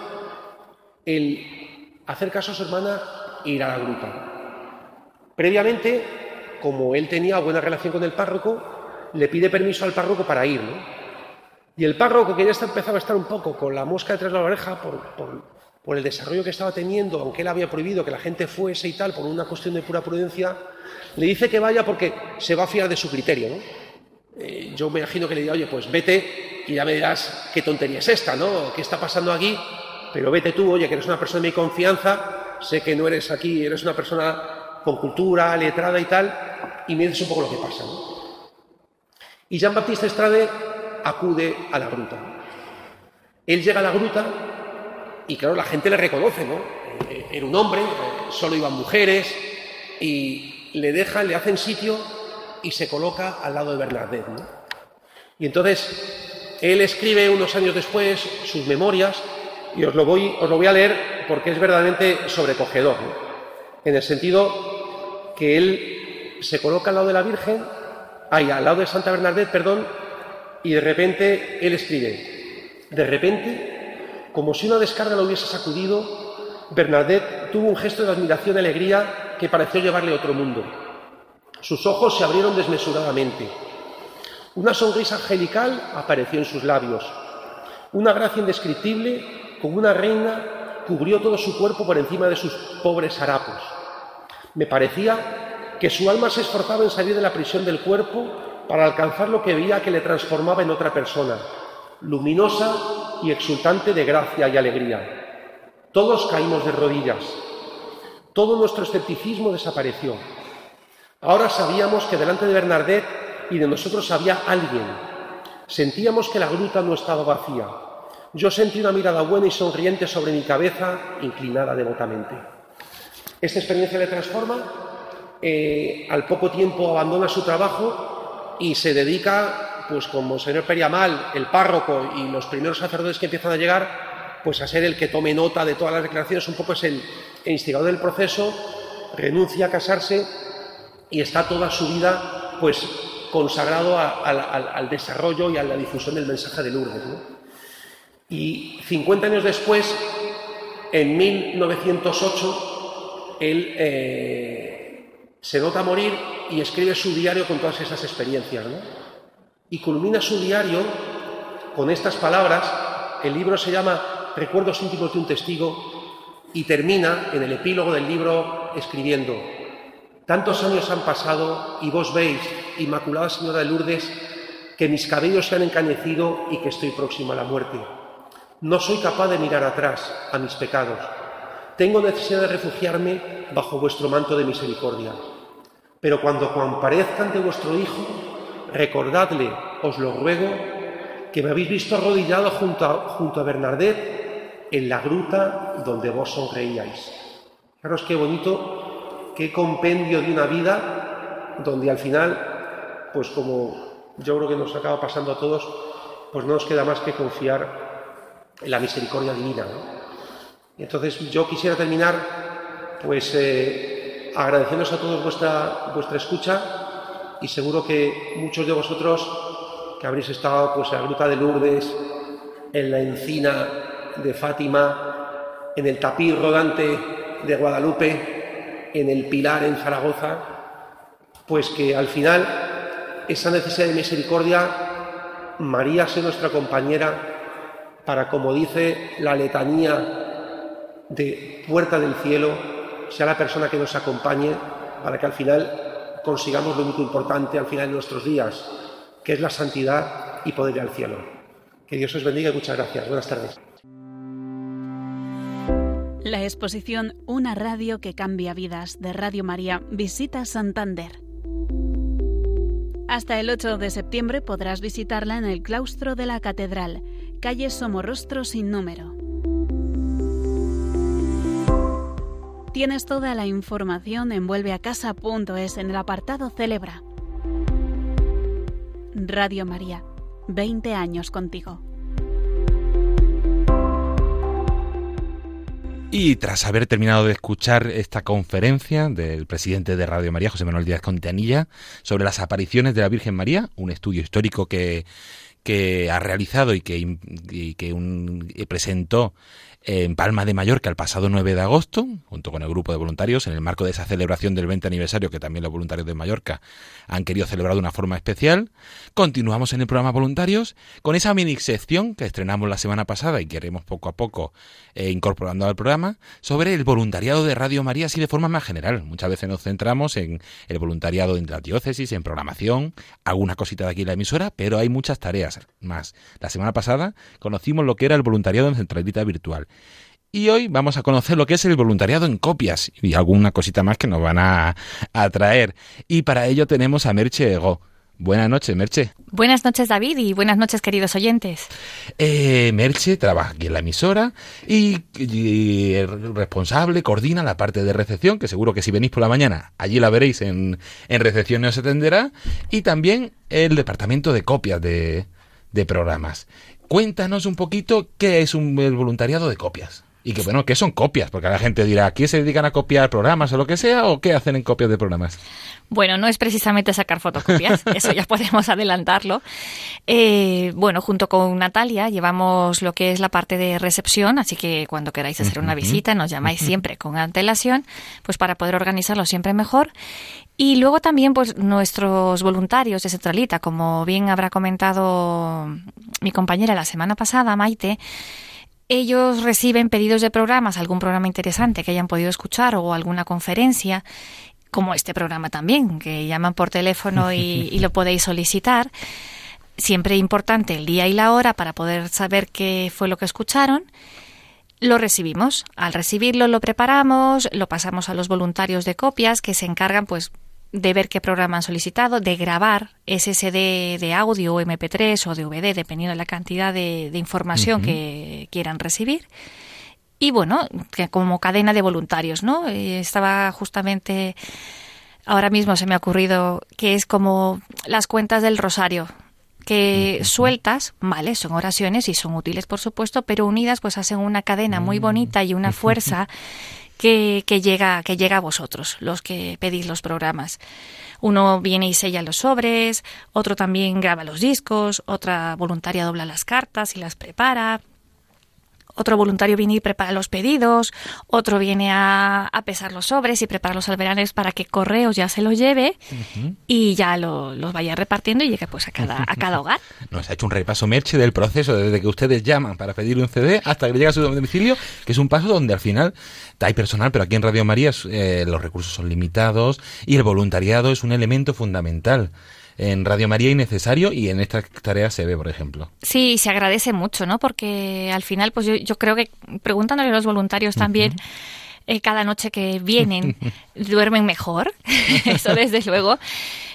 el hacer caso a su hermana e ir a la gruta. Previamente, como él tenía buena relación con el párroco, le pide permiso al párroco para ir. ¿no? Y el párroco, que ya empezaba a estar un poco con la mosca detrás de la oreja por, el desarrollo que estaba teniendo, aunque él había prohibido que la gente fuese y tal, por una cuestión de pura prudencia, le dice que vaya porque se va a fiar de su criterio. Eh, yo me imagino que le diga, oye, pues vete y ya me dirás qué tontería es esta, ¿no? ¿Qué está pasando aquí? Pero vete tú, oye, que eres una persona de mi confianza, sé que no eres aquí, eres una persona con cultura, letrada y tal, y dices un poco lo que pasa. ¿no? Y Jean-Baptiste Estrade acude a la gruta. Él llega a la gruta y claro, la gente le reconoce, ¿no? Eh, era un hombre, solo iban mujeres y le dejan, le hacen sitio y se coloca al lado de Bernadette, ¿no? Y entonces él escribe unos años después sus memorias y os lo voy, os lo voy a leer porque es verdaderamente sobrecogedor, ¿no? en el sentido que él se coloca al lado de la Virgen ahí al lado de Santa Bernadette, perdón, y de repente él escribe, de repente, como si una descarga lo hubiese sacudido, Bernadette tuvo un gesto de admiración y alegría que pareció llevarle a otro mundo. Sus ojos se abrieron desmesuradamente. Una sonrisa angelical apareció en sus labios. Una gracia indescriptible, como una reina, cubrió todo su cuerpo por encima de sus pobres harapos. Me parecía que su alma se esforzaba en salir de la prisión del cuerpo para alcanzar lo que veía que le transformaba en otra persona, luminosa y exultante de gracia y alegría. Todos caímos de rodillas. Todo nuestro escepticismo desapareció. Ahora sabíamos que delante de Bernadette y de nosotros había alguien. Sentíamos que la gruta no estaba vacía. Yo sentí una mirada buena y sonriente sobre mi cabeza, inclinada devotamente. Esta experiencia le transforma eh, al poco tiempo abandona su trabajo y se dedica, pues como señor Periamal, el párroco y los primeros sacerdotes que empiezan a llegar, pues a ser el que tome nota de todas las declaraciones, un poco es el, instigador del proceso, renuncia a casarse y está toda su vida pues consagrado al, desarrollo y a la difusión del mensaje de Lourdes. Y 50 años después, en 1908, él eh, se nota morir y escribe su diario con todas esas experiencias. ¿no? Y culmina su diario con estas palabras. El libro se llama Recuerdos íntimos de un testigo y termina en el epílogo del libro escribiendo, Tantos años han pasado y vos veis, Inmaculada Señora de Lourdes, que mis cabellos se han encanecido y que estoy próximo a la muerte. No soy capaz de mirar atrás a mis pecados. Tengo necesidad de refugiarme bajo vuestro manto de misericordia. Pero cuando comparezca ante vuestro Hijo, recordadle, os lo ruego, que me habéis visto arrodillado junto a, junto en la gruta donde vos sonreíais. Fijaros qué bonito, qué compendio de una vida donde al final, pues como yo creo que nos acaba pasando a todos, pues no nos queda más que confiar en la misericordia divina. Entonces yo quisiera terminar pues eh, a todos vuestra, vuestra escucha y seguro que muchos de vosotros que habréis estado pues, en la Gruta de Lourdes, en la encina de Fátima, en el tapiz rodante de Guadalupe, en el Pilar en Zaragoza, pues que al final esa necesidad de misericordia, María sea nuestra compañera para, como dice la letanía de Puerta del Cielo, sea la persona que nos acompañe para que al final consigamos lo único importante al final de nuestros días, que es la santidad y poder ir al cielo. Que Dios os bendiga y muchas gracias. Buenas tardes. La exposición Una radio que cambia vidas de Radio María visita Santander. Hasta el 8 de septiembre podrás visitarla en el claustro de la Catedral, calle Somorrostro sin número. Tienes toda la información en vuelveacasa.es en el apartado Celebra. Radio María, 20 años contigo. Y tras haber terminado de escuchar esta conferencia del presidente de Radio María, José Manuel Díaz Contenilla, sobre las apariciones de la Virgen María, un estudio histórico que, que ha realizado y que, que presentó en Palma de Mallorca el pasado 9 de agosto, junto con el grupo de voluntarios, en el marco de esa celebración del 20 aniversario que también los voluntarios de Mallorca han querido celebrar de una forma especial. Continuamos en el programa Voluntarios con esa mini sección que estrenamos la semana pasada y queremos poco a poco eh, incorporando al programa sobre el voluntariado de Radio María así de forma más general. Muchas veces nos centramos en el voluntariado en la diócesis, en programación, alguna cosita de aquí en la emisora, pero hay muchas tareas más. La semana pasada conocimos lo que era el voluntariado en Centralita Virtual. Y hoy vamos a conocer lo que es el voluntariado en copias y alguna cosita más que nos van a, traer. Y para ello tenemos a Merche Ego. Buenas noches, Merche. Buenas noches, David, y buenas noches, queridos oyentes. Eh, Merche trabaja aquí en la emisora y, responsable, coordina la parte de recepción, que seguro que si venís por la mañana, allí la veréis en, en recepción y os atenderá, y también el departamento de copias de, de programas. Cuéntanos un poquito qué es un, el voluntariado de copias. Y que bueno, ¿qué son copias? Porque la gente dirá, ¿aquí se dedican a copiar programas o lo que sea? ¿O qué hacen en copias de programas? Bueno, no es precisamente sacar fotocopias, eso ya podemos adelantarlo. Eh, bueno, junto con Natalia llevamos lo que es la parte de recepción, así que cuando queráis hacer una visita nos llamáis siempre con antelación, pues para poder organizarlo siempre mejor. Y luego también pues nuestros voluntarios de Centralita, como bien habrá comentado mi compañera la semana pasada, Maite, ellos reciben pedidos de programas, algún programa interesante que hayan podido escuchar o alguna conferencia, como este programa también, que llaman por teléfono y, lo podéis solicitar. Siempre importante el día y la hora para poder saber qué fue lo que escucharon. Lo recibimos. Al recibirlo lo preparamos, lo pasamos a los voluntarios de copias que se encargan pues de ver qué programa han solicitado, de grabar SSD de audio o MP3 o DVD, dependiendo de la cantidad de, información que quieran recibir. Y bueno, que como cadena de voluntarios, ¿no? Eh, estaba justamente, ahora mismo se me ha ocurrido que es como las cuentas del rosario, que sueltas, vale, son oraciones y son útiles, por supuesto, pero unidas pues hacen una cadena muy mm. bonita y una fuerza que, llega, que llega a vosotros, los que pedís los programas. Uno viene y sella los sobres, otro también graba los discos, otra voluntaria dobla las cartas y las prepara, otro voluntario viene y prepara los pedidos, otro viene a, pesar los sobres y prepara los alberanes para que correos ya se los lleve y ya los vaya repartiendo y llegue pues a cada, a cada hogar. Nos ha hecho un repaso Merche del proceso desde que ustedes llaman para pedir un CD hasta que llega a su domicilio, que es un paso donde al final hay personal, pero aquí en Radio María eh, los recursos son limitados y el voluntariado es un elemento fundamental en Radio María y necesario y en esta tarea se ve, por ejemplo. Sí, se agradece mucho, ¿no? Porque al final, pues yo, yo creo que preguntándole a los voluntarios también, eh, cada noche que vienen, duermen mejor, eso desde luego,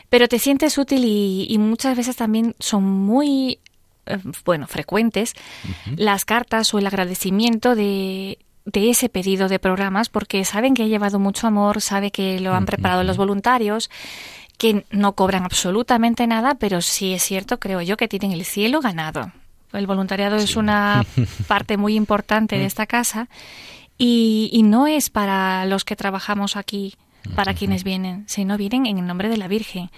pero te sientes útil y, muchas veces también son muy, eh, bueno, frecuentes las cartas o el agradecimiento de de ese pedido de programas porque saben que ha llevado mucho amor, sabe que lo han preparado los voluntarios que no cobran absolutamente nada, pero sí es cierto, creo yo, que tienen el cielo ganado. El voluntariado es una parte muy importante de esta casa y, no es para los que trabajamos aquí, para quienes vienen, sino vienen en el nombre de la Virgen.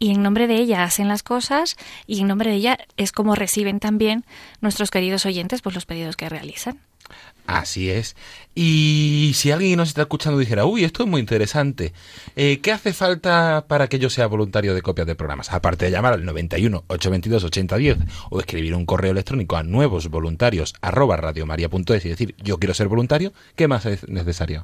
Y en nombre de ella hacen las cosas y en nombre de ella es como reciben también nuestros queridos oyentes pues los pedidos que realizan. Así es. Y si alguien nos está escuchando dijera, uy, esto es muy interesante, eh, ¿qué hace falta para que yo sea voluntario de copias de programas? Aparte de llamar al 91 822 8010 o escribir un correo electrónico a nuevos voluntarios arroba radiomaria.es y decir, yo quiero ser voluntario, ¿qué más es necesario?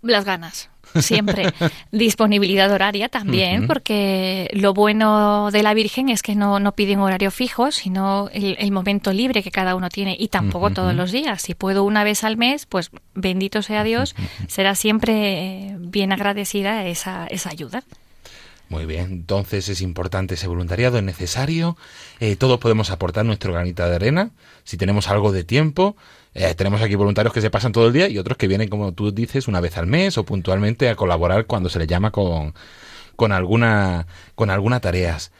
Las ganas siempre. Disponibilidad horaria también, porque lo bueno de la Virgen es que no, no piden horario fijo, sino el, momento libre que cada uno tiene y tampoco todos los días. Si puedo una vez al mes, pues bendito sea Dios, será siempre bien agradecida esa, esa ayuda. Muy bien, entonces es importante ese voluntariado, es necesario. Eh, todos podemos aportar nuestro granito de arena. Si tenemos algo de tiempo, eh, tenemos aquí voluntarios que se pasan todo el día y otros que vienen, como tú dices, una vez al mes o puntualmente a colaborar cuando se les llama con, con alguna con tareas.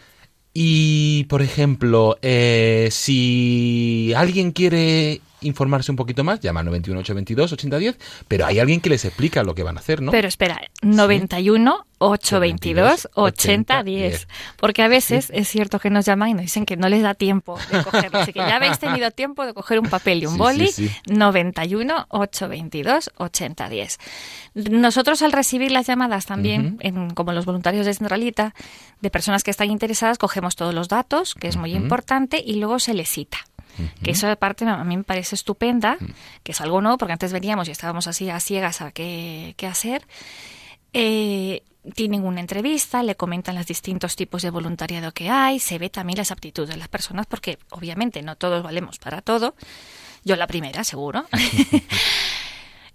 Y, por ejemplo, eh, si alguien quiere informarse un poquito más, llama al 91 822 8010, pero hay alguien que les explica lo que van a hacer, ¿no? Pero espera, 91 822 8010, porque a veces es cierto que nos llaman y nos dicen que no les da tiempo de cogerlo, así que ya habéis tenido tiempo de coger un papel y un boli, 91 822 8010. Nosotros al recibir las llamadas también, como los voluntarios de Centralita, de personas que están interesadas, cogemos todos los datos, que es muy importante, y luego se les cita. Que esa parte a mí me parece estupenda, que es algo nuevo, porque antes veníamos y estábamos así a ciegas a qué, qué hacer. Eh, tienen una entrevista, le comentan los distintos tipos de voluntariado que hay, se ve también las aptitudes de las personas, porque obviamente no todos valemos para todo. Yo la primera, seguro.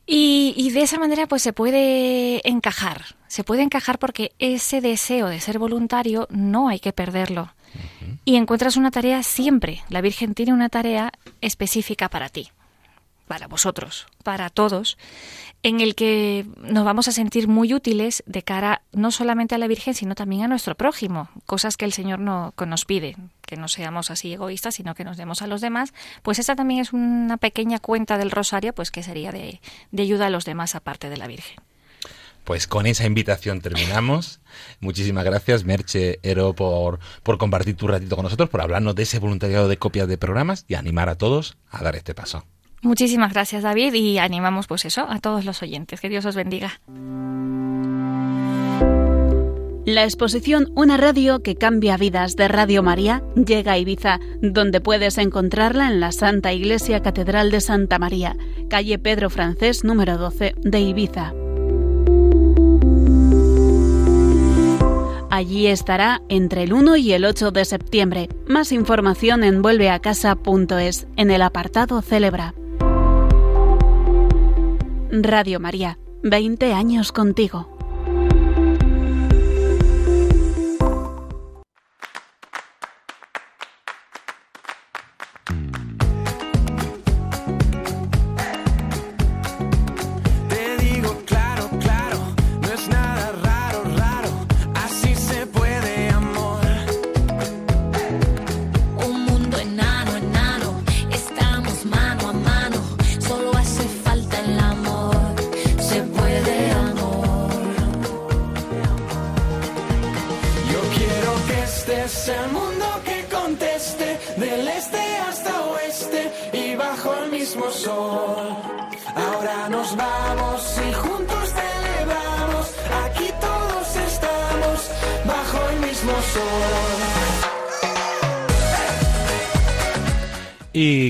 y, y, de esa manera pues se puede encajar, se puede encajar porque ese deseo de ser voluntario no hay que perderlo. Y encuentras una tarea siempre. La Virgen tiene una tarea específica para ti, para vosotros, para todos, en el que nos vamos a sentir muy útiles de cara no solamente a la Virgen, sino también a nuestro prójimo, cosas que el Señor no, nos pide, que no seamos así egoístas, sino que nos demos a los demás, pues esa también es una pequeña cuenta del rosario, pues que sería de, de ayuda a los demás aparte de la Virgen. Pues con esa invitación terminamos. Muchísimas gracias, Merche Ero, por, por compartir tu ratito con nosotros, por hablarnos de ese voluntariado de copias de programas y animar a todos a dar este paso. Muchísimas gracias, David, y animamos pues eso a todos los oyentes. Que Dios os bendiga. La exposición Una radio que cambia vidas de Radio María llega a Ibiza, donde puedes encontrarla en la Santa Iglesia Catedral de Santa María, calle Pedro Francés número 12 de Ibiza. Allí estará entre el 1 y el 8 de septiembre. Más información en vuelveacasa.es en el apartado Celebra. Radio María, 20 años contigo.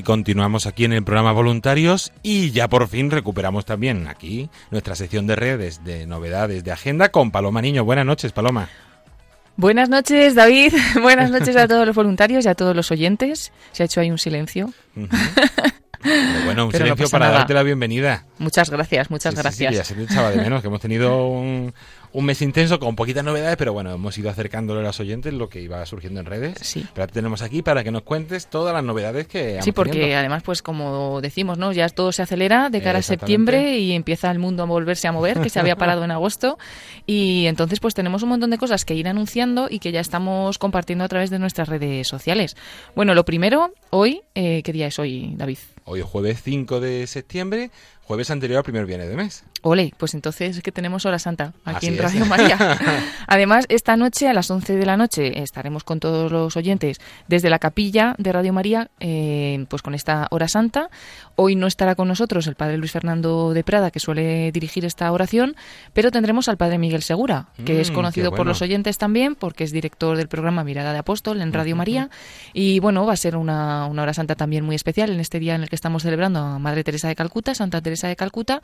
Continuamos aquí en el programa Voluntarios y ya por fin recuperamos también aquí nuestra sección de redes de novedades de agenda con Paloma Niño. Buenas noches, Paloma. Buenas noches, David. Buenas noches a todos los voluntarios y a todos los oyentes. Se ha hecho ahí un silencio. bueno, un silencio para darte la bienvenida. Muchas gracias, muchas gracias. ya se te echaba de menos, que hemos tenido un, un mes intenso con poquitas novedades, pero bueno, hemos ido acercándole a los oyentes lo que iba surgiendo en redes. Sí. Pero tenemos aquí para que nos cuentes todas las novedades que Sí, porque además, pues como decimos, ¿no? Ya todo se acelera de cara a septiembre y empieza el mundo a volverse a mover, que se había parado en agosto. Y entonces, pues tenemos un montón de cosas que ir anunciando y que ya estamos compartiendo a través de nuestras redes sociales. Bueno, lo primero, hoy, eh, ¿qué día es hoy, David? Hoy es jueves 5 de septiembre, jueves anterior al primer viernes de mes. Ole, pues entonces es que tenemos Hora Santa aquí en Radio María. Además, esta noche a las 11 de la noche estaremos con todos los oyentes desde la capilla de Radio María, eh, pues con esta Hora Santa. Hoy no estará con nosotros el padre Luis Fernando de Prada, que suele dirigir esta oración, pero tendremos al padre Miguel Segura, que es Mm, conocido por los oyentes también, porque es director del programa Mirada de Apóstol en Radio María. Y bueno, va a ser una, una Hora Santa también muy especial en este día en el que estamos celebrando a Madre Teresa de Calcuta, Santa Teresa de Calcuta.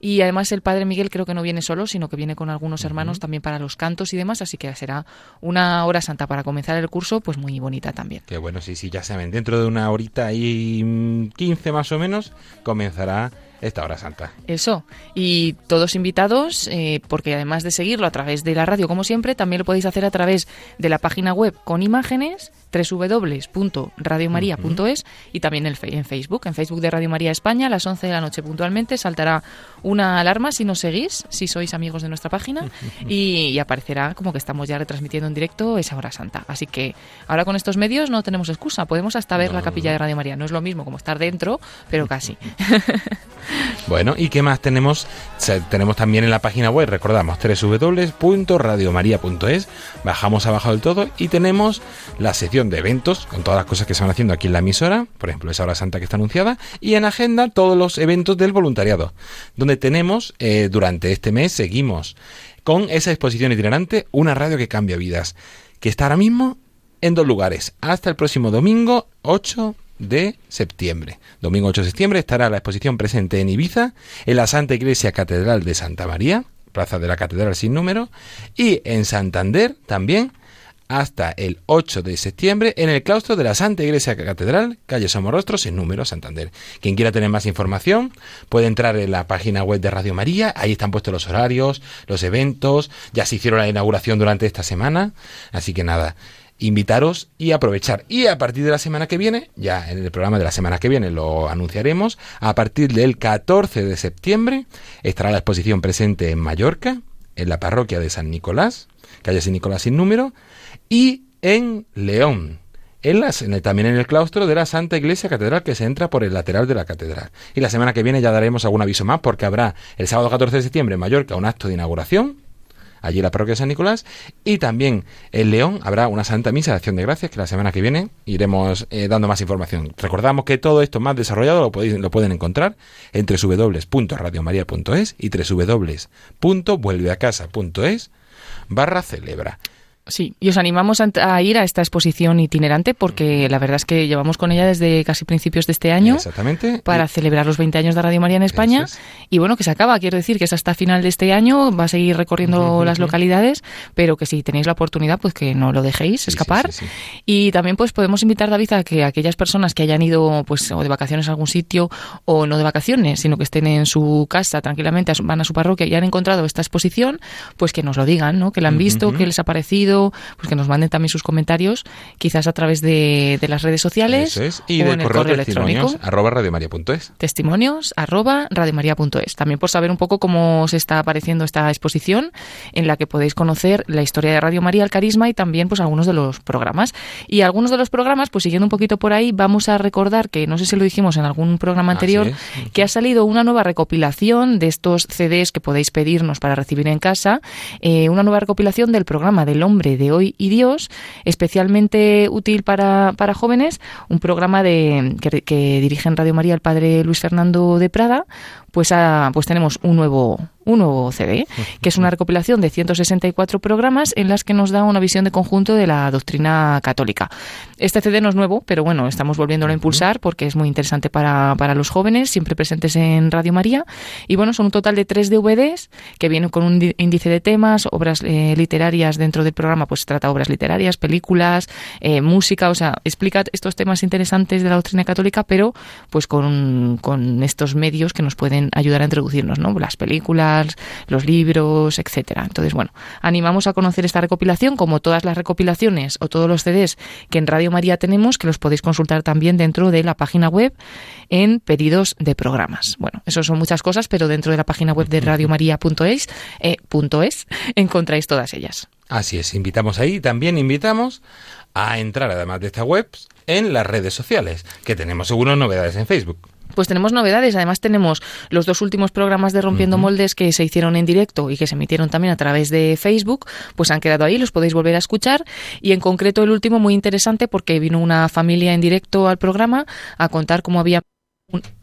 Y además el padre Miguel creo que no viene solo, sino que viene con algunos hermanos también para los cantos y demás, así que será una hora santa para comenzar el curso, pues muy bonita también. Que bueno, sí, sí, ya saben, dentro de una horita y mm, 15 más o menos comenzará esta hora santa. Eso. Y todos invitados, eh, porque además de seguirlo a través de la radio, como siempre, también lo podéis hacer a través de la página web con imágenes www.radiomaria.es y también en Facebook, en Facebook de Radio María España, a las 11 de la noche puntualmente saltará una alarma si nos seguís, si sois amigos de nuestra página, y, y aparecerá como que estamos ya retransmitiendo en directo esa hora santa. Así que ahora con estos medios no tenemos excusa, podemos hasta ver No, la capilla de Radio María. No es lo mismo como estar dentro, pero casi. Bueno, ¿y qué más tenemos? Tenemos también en la página web, recordamos, www.radiomaria.es, bajamos abajo del todo y tenemos la sección de eventos con todas las cosas que se van haciendo aquí en la emisora, por ejemplo, esa hora santa que está anunciada, y en agenda todos los eventos del voluntariado, donde tenemos, eh, durante este mes, seguimos con esa exposición itinerante, una radio que cambia vidas, que está ahora mismo en dos lugares, hasta el próximo domingo 8 de septiembre. Domingo 8 de septiembre estará la exposición presente en Ibiza, en la Santa Iglesia Catedral de Santa María, Plaza de la Catedral sin número, y en Santander también hasta el 8 de septiembre en el claustro de la Santa Iglesia Catedral, calle Somorrostro, sin número, Santander. Quien quiera tener más información puede entrar en la página web de Radio María, ahí están puestos los horarios, los eventos, ya se hicieron la inauguración durante esta semana, así que nada, invitaros y aprovechar. Y a partir de la semana que viene, ya en el programa de la semana que viene lo anunciaremos, a partir del 14 de septiembre estará la exposición presente en Mallorca, en la parroquia de San Nicolás, calle San Nicolás sin número, y en León. En las, también en el claustro de la Santa Iglesia Catedral que se entra por el lateral de la catedral. Y la semana que viene ya daremos algún aviso más porque habrá el sábado 14 de septiembre en Mallorca un acto de inauguración allí en la parroquia de San Nicolás. Y también en León habrá una Santa Misa de Acción de Gracias que la semana que viene iremos eh, dando más información. Recordamos que todo esto más desarrollado lo, podéis, lo pueden encontrar en www.radiomaria.es y www.vuelveacasa.es barra celebra. Sí, y os animamos a, a ir a esta exposición itinerante porque la verdad es que llevamos con ella desde casi principios de este año Exactamente. para celebrar los 20 años de Radio María en España. Es. Y bueno, que se acaba, quiero decir que es hasta final de este año, va a seguir recorriendo las localidades, pero que si tenéis la oportunidad, pues que no lo dejéis Sí, escapar. sí, sí. Y también pues podemos invitar, David, a que aquellas personas que hayan ido pues o de vacaciones a algún sitio o no de vacaciones, sino que estén en su casa tranquilamente, van a su parroquia y han encontrado esta exposición, pues que nos lo digan, ¿no? Que la han visto, que les ha parecido, pues que nos manden también sus comentarios, quizás a través de, de las redes sociales Eso es. Y o de en el correo, electrónico arroba radiomaria.es. testimonios arroba radiomaria.es. También por saber un poco cómo se está apareciendo esta exposición, en la que podéis conocer la historia de Radio María, el carisma y también pues algunos de los programas. Y algunos de los programas, pues siguiendo un poquito por ahí, vamos a recordar que no sé si lo dijimos en algún programa anterior, es. que ha salido una nueva recopilación de estos CDs que podéis pedirnos para recibir en casa, eh, una nueva recopilación del programa del hombre de Hoy y Dios, especialmente útil para, para jóvenes, un programa de, que, que dirige en Radio María el padre Luis Fernando de Prada, pues, pues tenemos un nuevo, un nuevo CD, que es una recopilación de 164 programas en las que nos da una visión de conjunto de la doctrina católica. Este CD no es nuevo, pero bueno, estamos volviéndolo a impulsar porque es muy interesante para, para los jóvenes, siempre presentes en Radio María. Y bueno, son un total de tres DVDs que vienen con un índice de temas, obras eh, literarias dentro del programa, pues trata obras literarias, películas, eh, música, o sea, explica estos temas interesantes de la doctrina católica, pero pues con, con estos medios que nos pueden ayudar a introducirnos, ¿no? Las películas, los libros, etcétera. Entonces, bueno, animamos a conocer esta recopilación, como todas las recopilaciones o todos los CDs que en Radio María tenemos, que los podéis consultar también dentro de la página web en pedidos de programas. Bueno, eso son muchas cosas, pero dentro de la página web de radiomaria.es eh, .es, encontráis todas ellas. Así es, invitamos ahí, también invitamos a entrar, además de esta web, en las redes sociales, que tenemos seguro novedades en Facebook. Pues tenemos novedades, además tenemos los dos últimos programas de Rompiendo Moldes que se hicieron en directo y que se emitieron también a través de Facebook, pues han quedado ahí, los podéis volver a escuchar. Y en concreto el último muy interesante porque vino una familia en directo al programa a contar cómo había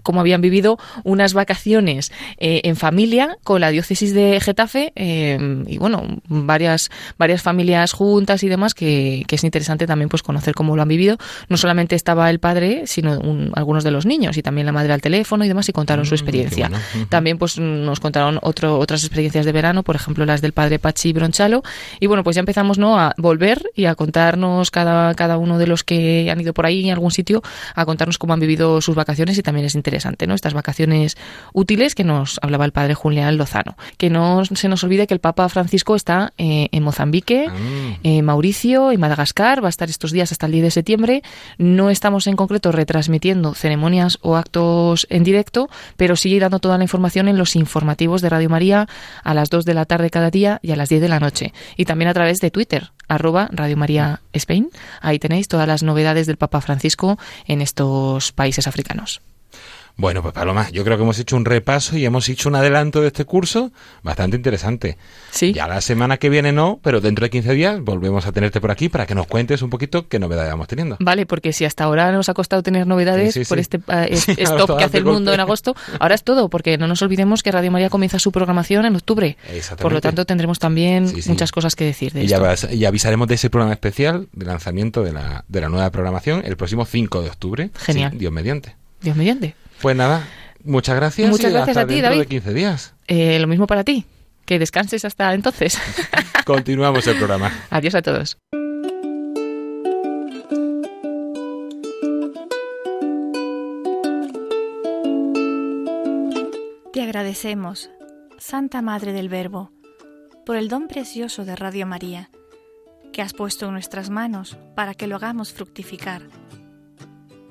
cómo habían vivido unas vacaciones eh, en familia con la diócesis de Getafe eh, y bueno varias varias familias juntas y demás que, es interesante también pues conocer cómo lo han vivido. No solamente estaba el padre sino algunos de los niños y también la madre al teléfono y demás y contaron su mm, experiencia. también pues nos contaron otro, otras experiencias de verano por ejemplo las del padre Pachi Bronchalo. Y bueno pues ya empezamos no a volver y a contarnos cada cada uno de los que han ido por ahí en algún sitio a contarnos cómo han vivido sus vacaciones y también es interesante, ¿no? Estas vacaciones útiles que nos hablaba el padre Julián Lozano. Que no se nos olvide que el Papa Francisco está eh, en Mozambique, ah. en Mauricio, y Madagascar, va a estar estos días hasta el 10 de septiembre. No estamos en concreto retransmitiendo ceremonias o actos en directo, pero sigue dando toda la información en los informativos de Radio María a las 2 de la tarde cada día y a las 10 de la noche. Y también a través de Twitter, arroba Radio María Spain. Ahí tenéis todas las novedades del Papa Francisco en estos países africanos. Bueno, pues Paloma, yo creo que hemos hecho un repaso y hemos hecho un adelanto de este curso bastante interesante. Sí. Ya la semana que viene no, pero dentro de 15 días volvemos a tenerte por aquí para que nos cuentes un poquito qué novedades vamos teniendo. Vale, porque si hasta ahora nos ha costado tener novedades por este uh, stop que hace el mundo en agosto, ahora es todo, porque no nos olvidemos que Radio María comienza su programación en octubre. Por lo tanto, tendremos también muchas cosas que decir de y esto. Ya, avisaremos de ese programa especial de lanzamiento de la, de la nueva programación el próximo 5 de octubre. Genial. Dios mediante. Dios mediante. Pues nada, muchas gracias. Muchas gracias a ti, dentro David. de 15 días. Eh, lo mismo para ti. Que descanses hasta entonces. Continuamos el programa. Adiós a todos. Te agradecemos, Santa Madre del Verbo, por el don precioso de Radio María, que has puesto en nuestras manos para que lo hagamos fructificar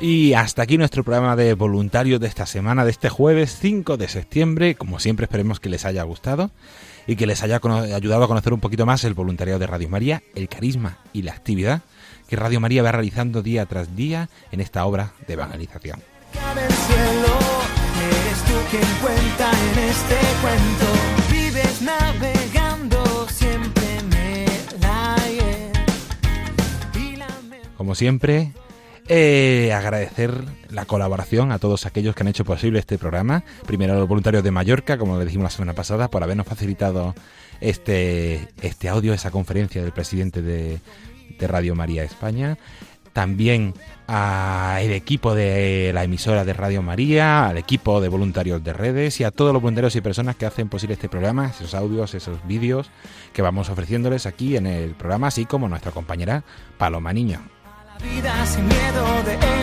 Y hasta aquí nuestro programa de voluntarios de esta semana, de este jueves 5 de septiembre. Como siempre, esperemos que les haya gustado y que les haya ayudado a conocer un poquito más el voluntariado de Radio María, el carisma y la actividad que Radio María va realizando día tras día en esta obra de evangelización. Como siempre, Eh, agradecer la colaboración a todos aquellos que han hecho posible este programa. Primero a los voluntarios de Mallorca, como le dijimos la semana pasada, por habernos facilitado este, este audio, esa conferencia del presidente de, de Radio María España. También al equipo de la emisora de Radio María, al equipo de voluntarios de redes y a todos los voluntarios y personas que hacen posible este programa, esos audios, esos vídeos que vamos ofreciéndoles aquí en el programa, así como nuestra compañera Paloma Niño. vida sin miedo de.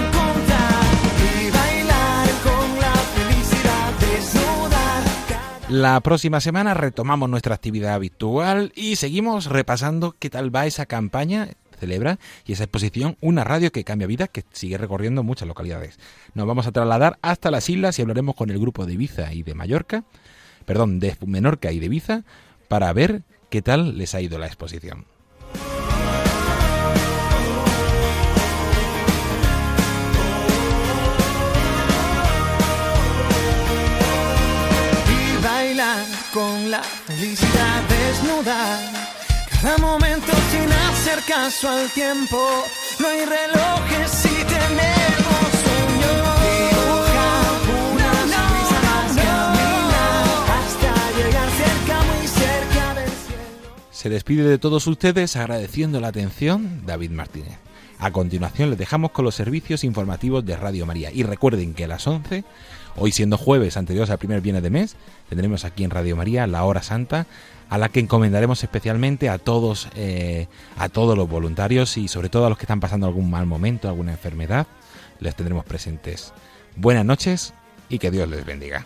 La próxima semana retomamos nuestra actividad habitual y seguimos repasando qué tal va esa campaña celebra y esa exposición Una radio que cambia vida que sigue recorriendo muchas localidades. Nos vamos a trasladar hasta las islas y hablaremos con el grupo de Ibiza y de Mallorca, perdón, de Menorca y de Ibiza para ver qué tal les ha ido la exposición. y bailar con la felicidad desnuda. Cada momento sin hacer caso al tiempo. No hay relojes si tenemos sueño. Dibuja una sonrisa más camina hasta llegar cerca, muy cerca del cielo. Se despide de todos ustedes agradeciendo la atención David Martínez. A continuación les dejamos con los servicios informativos de Radio María y recuerden que a las 11, hoy siendo jueves anteriores al primer viernes de mes, tendremos aquí en Radio María la hora santa a la que encomendaremos especialmente a todos eh, a todos los voluntarios y sobre todo a los que están pasando algún mal momento, alguna enfermedad, les tendremos presentes. Buenas noches y que Dios les bendiga.